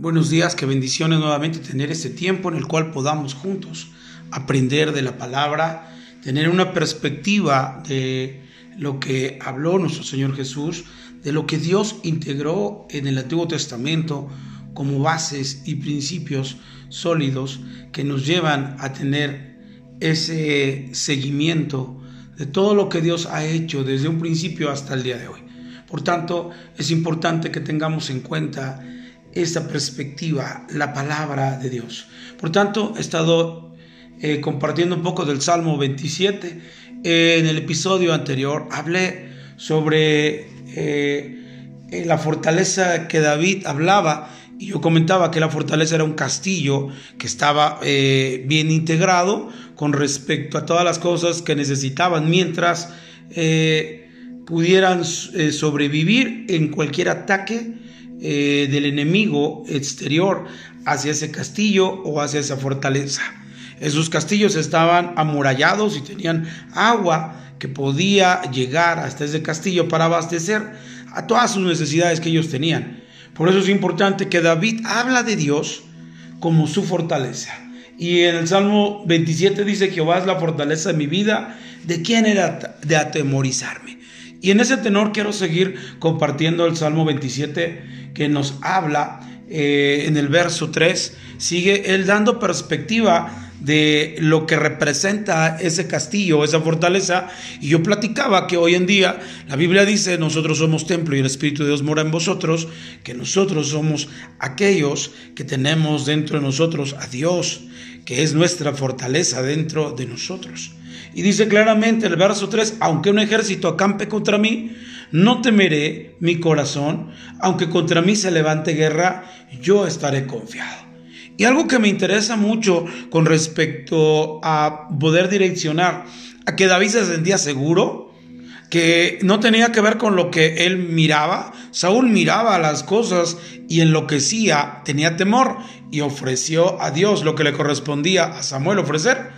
Buenos días, qué bendiciones nuevamente tener este tiempo en el cual podamos juntos aprender de la palabra, tener una perspectiva de lo que habló nuestro Señor Jesús, de lo que Dios integró en el Antiguo Testamento como bases y principios sólidos que nos llevan a tener ese seguimiento de todo lo que Dios ha hecho desde un principio hasta el día de hoy. Por tanto, es importante que tengamos en cuenta esta perspectiva, la palabra de Dios. Por tanto, he estado eh, compartiendo un poco del Salmo 27. en el episodio anterior hablé sobre eh, la fortaleza que David hablaba y yo comentaba que la fortaleza era un castillo que estaba eh, bien integrado con respecto a todas las cosas que necesitaban mientras pudieran sobrevivir en cualquier ataque eh, del enemigo exterior hacia ese castillo o hacia esa fortaleza. Esos castillos estaban amurallados y tenían agua que podía llegar hasta ese castillo para abastecer a todas sus necesidades que ellos tenían. Por eso es importante que David habla de Dios como su fortaleza. Y en el Salmo 27 dice, Jehová es la fortaleza de mi vida, ¿de quién era de atemorizarme? Y en ese tenor quiero seguir compartiendo el Salmo 27 que nos habla eh, en el verso 3. Sigue él dando perspectiva de lo que representa ese castillo, esa fortaleza. Y yo platicaba que hoy en día la Biblia dice, nosotros somos templo y el Espíritu de Dios mora en vosotros, que nosotros somos aquellos que tenemos dentro de nosotros a Dios, que es nuestra fortaleza dentro de nosotros. Y dice claramente el verso 3, aunque un ejército acampe contra mí, no temeré mi corazón, aunque contra mí se levante guerra, yo estaré confiado. Y algo que me interesa mucho con respecto a poder direccionar a que David se sentía seguro, que no tenía que ver con lo que él miraba. Saúl miraba las cosas y enloquecía, tenía temor y ofreció a Dios lo que le correspondía a Samuel ofrecer.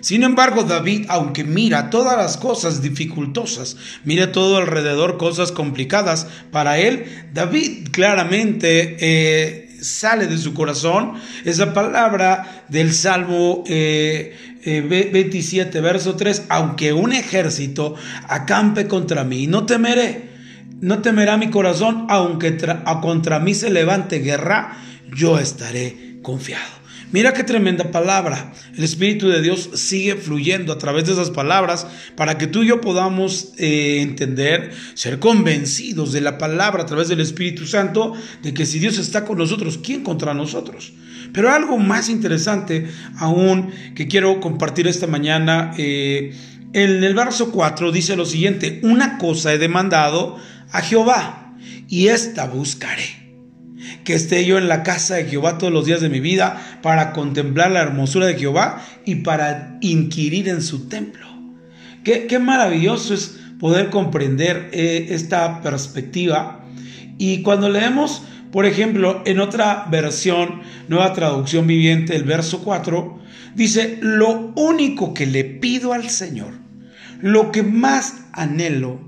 Sin embargo, David, aunque mira todas las cosas dificultosas, mira todo alrededor cosas complicadas, para él, David claramente eh, sale de su corazón esa palabra del Salmo 27, eh, eh, verso 3, aunque un ejército acampe contra mí, no temeré, no temerá mi corazón, aunque contra mí se levante guerra, yo estaré confiado. Mira qué tremenda palabra. El Espíritu de Dios sigue fluyendo a través de esas palabras para que tú y yo podamos eh, entender, ser convencidos de la palabra a través del Espíritu Santo, de que si Dios está con nosotros, ¿quién contra nosotros? Pero algo más interesante aún que quiero compartir esta mañana, eh, en el verso 4 dice lo siguiente, una cosa he demandado a Jehová y esta buscaré que esté yo en la casa de Jehová todos los días de mi vida para contemplar la hermosura de Jehová y para inquirir en su templo. Qué, maravilloso es poder comprender eh, esta perspectiva. Y cuando leemos, por ejemplo, en otra versión, nueva traducción viviente, el verso 4, dice, lo único que le pido al Señor, lo que más anhelo,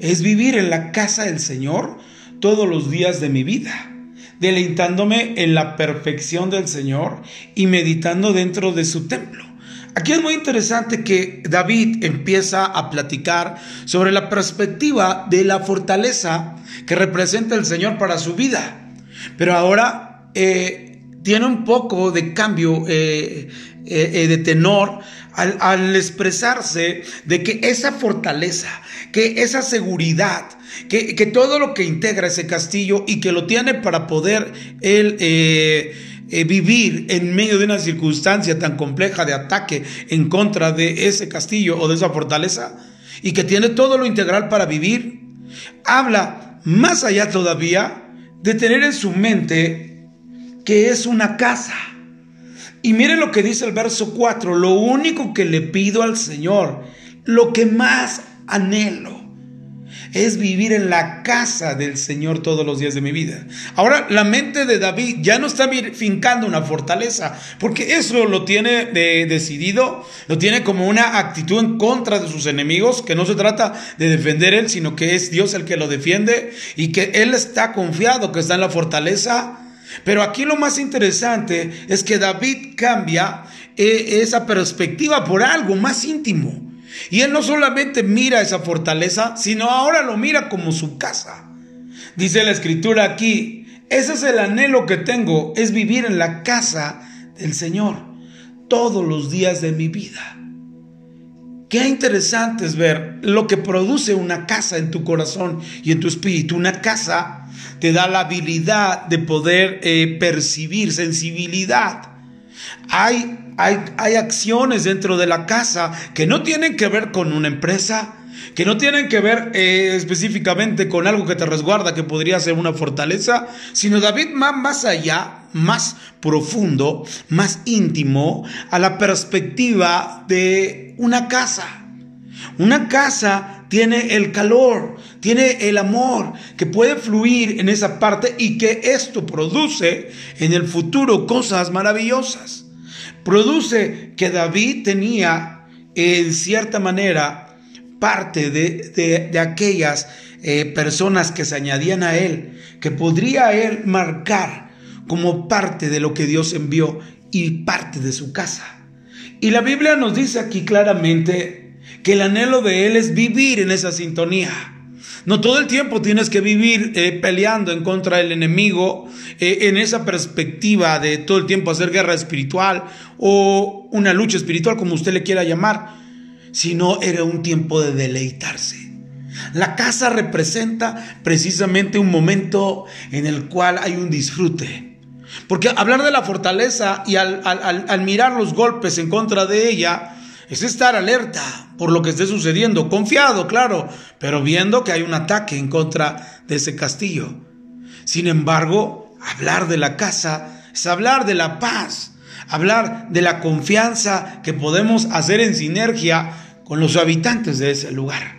es vivir en la casa del Señor todos los días de mi vida deleitándome en la perfección del Señor y meditando dentro de su templo. Aquí es muy interesante que David empieza a platicar sobre la perspectiva de la fortaleza que representa el Señor para su vida. Pero ahora eh, tiene un poco de cambio eh, eh, de tenor al, expresarse de que esa fortaleza, que esa seguridad, que, todo lo que integra ese castillo y que lo tiene para poder él eh, eh, vivir en medio de una circunstancia tan compleja de ataque en contra de ese castillo o de esa fortaleza, y que tiene todo lo integral para vivir, habla más allá todavía de tener en su mente que es una casa. Y mire lo que dice el verso 4, lo único que le pido al Señor, lo que más anhelo, es vivir en la casa del Señor todos los días de mi vida. Ahora, la mente de David ya no está fincando una fortaleza, porque eso lo tiene decidido, lo tiene como una actitud en contra de sus enemigos, que no se trata de defender él, sino que es Dios el que lo defiende y que él está confiado que está en la fortaleza Pero aquí lo más interesante es que David cambia eh, esa perspectiva por algo más íntimo. Y él no solamente mira esa fortaleza, sino ahora lo mira como su casa. Dice la escritura aquí, ese es el anhelo que tengo, es vivir en la casa del Señor todos los días de mi vida. Qué interesante es ver lo que produce una casa en tu corazón y en tu espíritu. Una casa te da la habilidad de poder eh, percibir sensibilidad. Hay, hay, hay acciones dentro de la casa que no tienen que ver con una empresa, que no tienen que ver eh, específicamente con algo que te resguarda, que podría ser una fortaleza, sino David va más allá, más profundo, más íntimo, a la perspectiva de una casa. Una casa tiene el calor, tiene el amor que puede fluir en esa parte y que esto produce en el futuro cosas maravillosas. Produce que David tenía en cierta manera parte de, aquellas eh, personas que se añadían a él, que podría él marcar como parte de lo que Dios envió y parte de su casa. Y la Biblia nos dice aquí claramente que el anhelo de él es vivir en esa sintonía. No todo el tiempo tienes que vivir eh, peleando en contra del enemigo, eh, en esa perspectiva de todo el tiempo hacer guerra espiritual o una lucha espiritual, como usted le quiera llamar sino era un tiempo de deleitarse. La casa representa precisamente un momento en el cual hay un disfrute. Porque hablar de la fortaleza y al, mirar los golpes en contra de ella es estar alerta por lo que esté sucediendo, confiado, claro, pero viendo que hay un ataque en contra de ese castillo. Sin embargo, hablar de la casa es hablar de la paz, hablar de la confianza que podemos hacer en sinergia con los habitantes de ese lugar.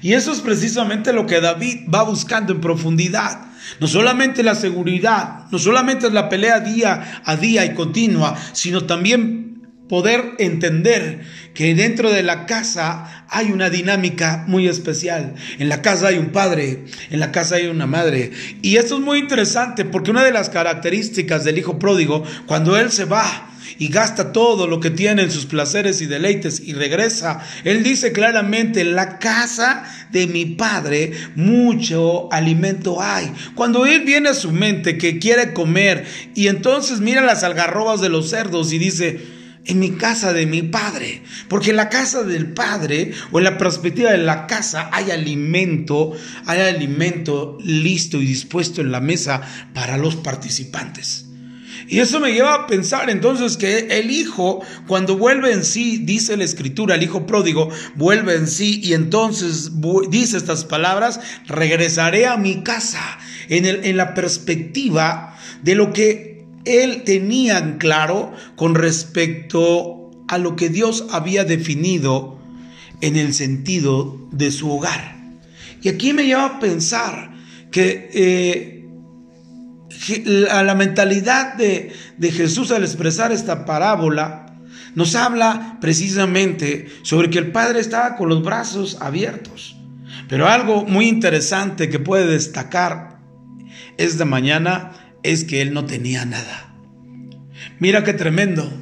Y eso es precisamente lo que David va buscando en profundidad. No solamente la seguridad, no solamente la pelea día a día y continua, sino también poder entender que dentro de la casa hay una dinámica muy especial. En la casa hay un padre, en la casa hay una madre. Y esto es muy interesante porque una de las características del hijo pródigo, cuando él se va, y gasta todo lo que tiene en sus placeres y deleites y regresa. Él dice claramente, en la casa de mi padre mucho alimento hay. Cuando él viene a su mente que quiere comer y entonces mira las algarrobas de los cerdos y dice, en mi casa de mi padre. Porque en la casa del padre o en la perspectiva de la casa hay alimento, hay alimento listo y dispuesto en la mesa para los participantes. Y eso me lleva a pensar entonces que el hijo, cuando vuelve en sí, dice la escritura, el hijo pródigo vuelve en sí y entonces dice estas palabras, regresaré a mi casa en, el, en la perspectiva de lo que él tenía en claro con respecto a lo que Dios había definido en el sentido de su hogar. Y aquí me lleva a pensar que eh, a la mentalidad de, Jesús al expresar esta parábola, nos habla precisamente sobre que el Padre estaba con los brazos abiertos. Pero algo muy interesante que puede destacar esta mañana es que Él no tenía nada. Mira qué tremendo.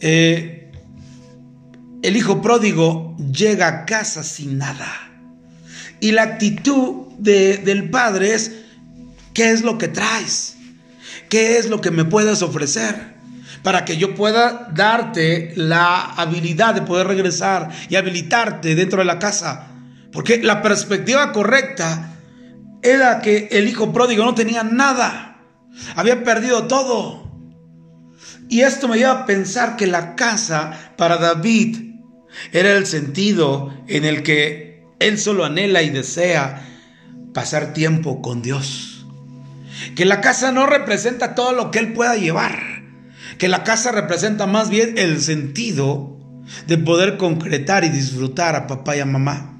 Eh, el hijo pródigo llega a casa sin nada. Y la actitud del Padre es, ¿Qué es lo que traes? ¿Qué es lo que me puedes ofrecer? Para que yo pueda darte la habilidad de poder regresar y habilitarte dentro de la casa. Porque la perspectiva correcta era que el hijo pródigo no tenía nada. Había perdido todo. Y esto me lleva a pensar que la casa para David era el sentido en el que él solo anhela y desea pasar tiempo con Dios. Que la casa no representa todo lo que él pueda llevar. Que la casa representa más bien el sentido de poder concretar y disfrutar a papá y a mamá.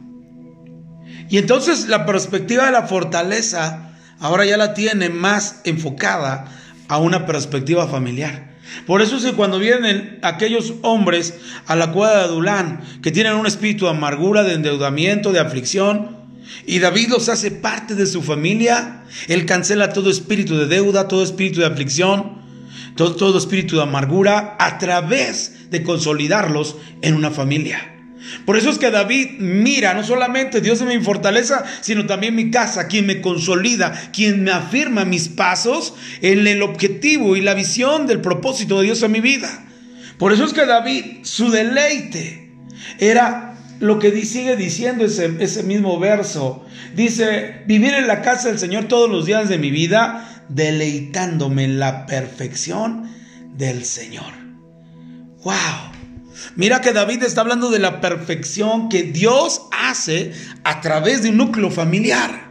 Y entonces la perspectiva de la fortaleza ahora ya la tiene más enfocada a una perspectiva familiar. Por eso es que cuando vienen aquellos hombres a la cueva de Adulán que tienen un espíritu de amargura, de endeudamiento, de aflicción, Y David los hace parte de su familia. Él cancela todo espíritu de deuda, todo espíritu de aflicción, todo, todo espíritu de amargura a través de consolidarlos en una familia. Por eso es que David mira, no solamente Dios es mi fortaleza, sino también mi casa, quien me consolida, quien me afirma mis pasos en el objetivo y la visión del propósito de Dios en mi vida. Por eso es que David, su deleite era lo que sigue diciendo ese, ese mismo verso. Dice, vivir en la casa del Señor todos los días de mi vida, deleitándome en la perfección del Señor. ¡Wow! Mira que David está hablando de la perfección que Dios hace a través de un núcleo familiar.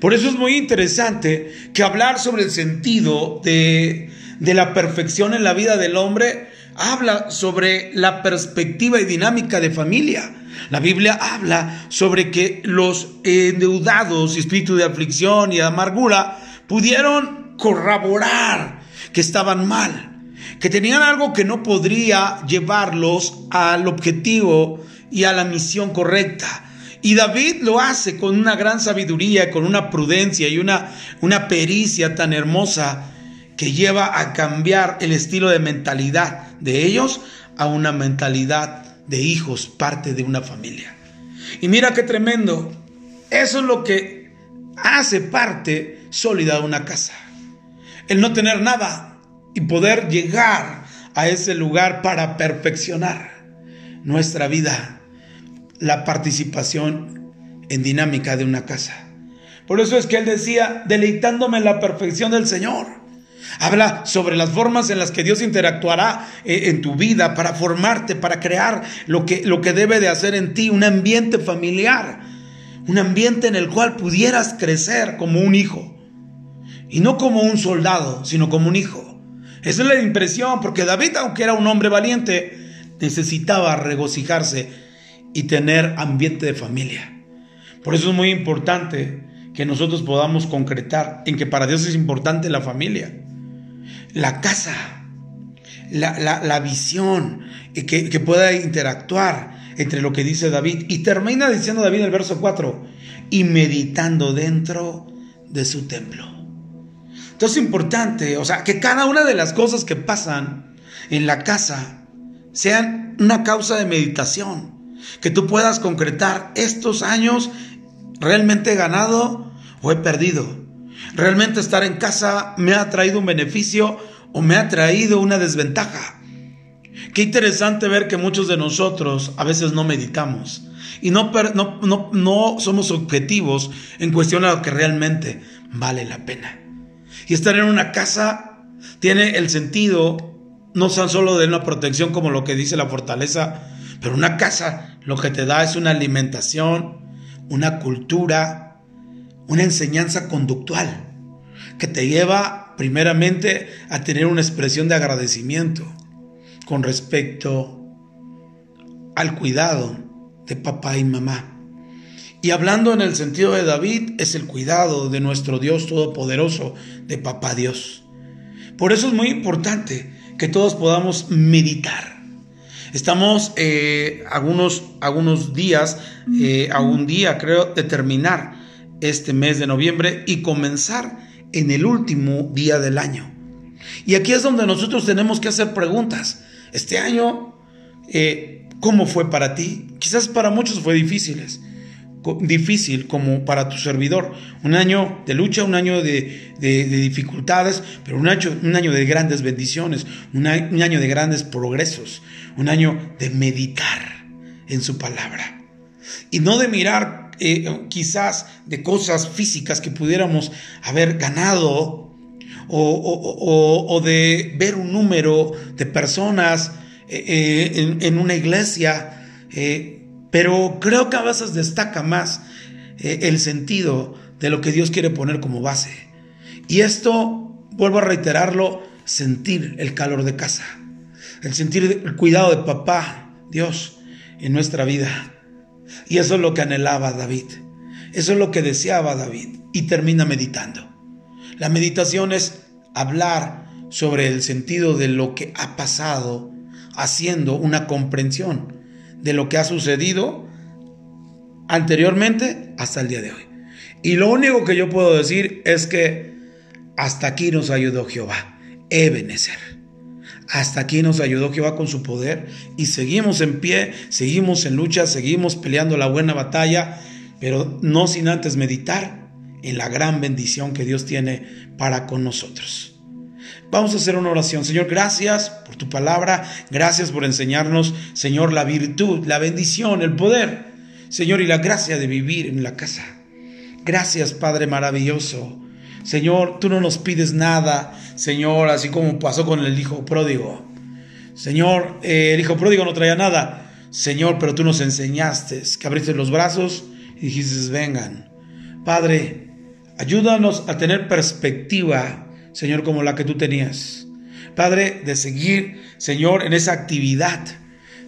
Por eso es muy interesante que hablar sobre el sentido de, la perfección en la vida del hombre habla sobre la perspectiva y dinámica de familia. La Biblia habla sobre que los endeudados espíritu de aflicción y de amargura pudieron corroborar que estaban mal que tenían algo que no podría llevarlos al objetivo y a la misión correcta. Y David lo hace con una gran sabiduría, con una prudencia y una, una pericia tan hermosa que lleva a cambiar el estilo de mentalidad de ellos a una mentalidad de hijos, parte de una familia. Y mira qué tremendo. Eso es lo que hace parte sólida de una casa. El no tener nada, y poder llegar a ese lugar para perfeccionar nuestra vida, la participación en dinámica de una casa. Por eso es que él decía, deleitándome en la perfección del Señor. Habla sobre las formas en las que Dios interactuará eh, en tu vida para formarte, para crear lo que, lo que debe de hacer en ti, un ambiente familiar, un ambiente en el cual pudieras crecer como un hijo. Y no como un soldado, sino como un hijo. Esa es la impresión, porque David, aunque era un hombre valiente, necesitaba regocijarse y tener ambiente de familia. Por eso es muy importante que nosotros podamos concretar en que para Dios es importante la familia, la casa, la, visión, y que, que pueda interactuar entre lo que dice David. Y termina diciendo David el verso 4, y meditando dentro de su templo. Entonces es importante, o sea, que cada una de las cosas que pasan en la casa sean una causa de meditación, que tú puedas concretar estos años realmente he ganado o he perdido. Realmente estar en casa me ha traído un beneficio o me ha traído una desventaja. Qué interesante ver que muchos de nosotros a veces no meditamos y no, no, somos objetivos en cuestión a lo que realmente vale la pena. Y estar en una casa tiene el sentido no tan solo de una protección como lo que dice la fortaleza, pero una casa lo que te da es una alimentación, una cultura, una enseñanza conductual que te lleva primeramente a tener una expresión de agradecimiento con respecto al cuidado de papá y mamá. Y hablando en el sentido de David, es el cuidado de nuestro Dios Todopoderoso, de Papá Dios. Por eso es muy importante que todos podamos meditar. Estamos eh, algunos, algunos días, eh, a un día creo, de terminar este mes de noviembre y comenzar en el último día del año. Y aquí es donde nosotros tenemos que hacer preguntas. Este año, eh, ¿cómo fue para ti? Quizás para muchos fue difíciles difícil como para tu servidor. Un año de lucha, un año de, dificultades, pero un año, un año de grandes bendiciones, un año, de grandes progresos, un año de meditar en su palabra. Y no de mirar eh, quizás de cosas físicas que pudiéramos haber ganado o, de ver un número de personas eh, eh, en, una iglesia. Pero creo que a veces destaca más eh, el sentido de lo que Dios quiere poner como base. Y esto, vuelvo a reiterarlo, sentir el calor de casa, el sentir el cuidado de papá, Dios, en nuestra vida. Y eso es lo que anhelaba David. Eso es lo que deseaba David. Y termina meditando. La meditación es hablar sobre el sentido de lo que ha pasado, haciendo una comprensión de lo que ha sucedido anteriormente hasta el día de hoy. Y lo único que yo puedo decir es que hasta aquí nos ayudó Jehová, Ebenezer. Hasta aquí nos ayudó Jehová con su poder y seguimos en pie, seguimos en lucha, seguimos peleando la buena batalla, pero no sin antes meditar en la gran bendición que Dios tiene para con nosotros. Vamos a hacer una oración. Señor, gracias por tu palabra, gracias por enseñarnos, Señor, la virtud, la bendición, el poder, Señor, y la gracia de vivir en la casa. Gracias, Padre maravilloso. Señor, tú no nos pides nada, Señor, así como pasó con el hijo pródigo. Señor, eh, el hijo pródigo no traía nada. Señor, pero tú nos enseñaste que abriste los brazos y dijiste, vengan. Padre, ayúdanos a tener perspectiva, Señor, como la que tú tenías. Padre, de seguir, Señor, en esa actividad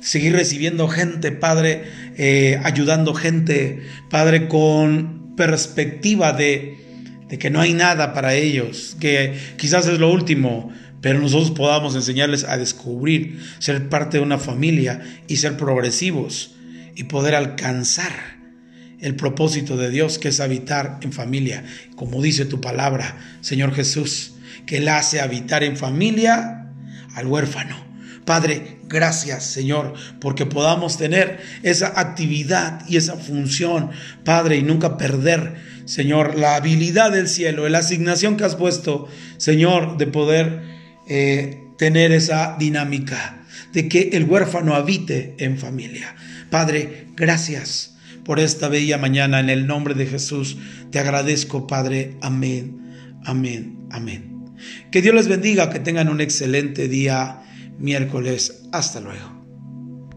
seguir recibiendo gente, Padre, eh, ayudando gente, Padre, con perspectiva de de que no hay nada para ellos, que quizás es lo último, pero nosotros podamos enseñarles a descubrir, ser parte de una familia y ser progresivos y poder alcanzar el propósito de Dios que es habitar en familia, como dice tu palabra, Señor Jesús, que Él hace habitar en familia al huérfano. Padre, gracias Señor, porque podamos tener esa actividad y esa función, Padre, y nunca perder Señor, la habilidad del cielo, la asignación que has puesto, Señor, de poder eh, tener esa dinámica, de que el huérfano habite en familia. Padre, gracias por esta bella mañana. En el nombre de Jesús te agradezco, Padre. Amén, amén, amén. Que Dios les bendiga, que tengan un excelente día miércoles. Hasta luego.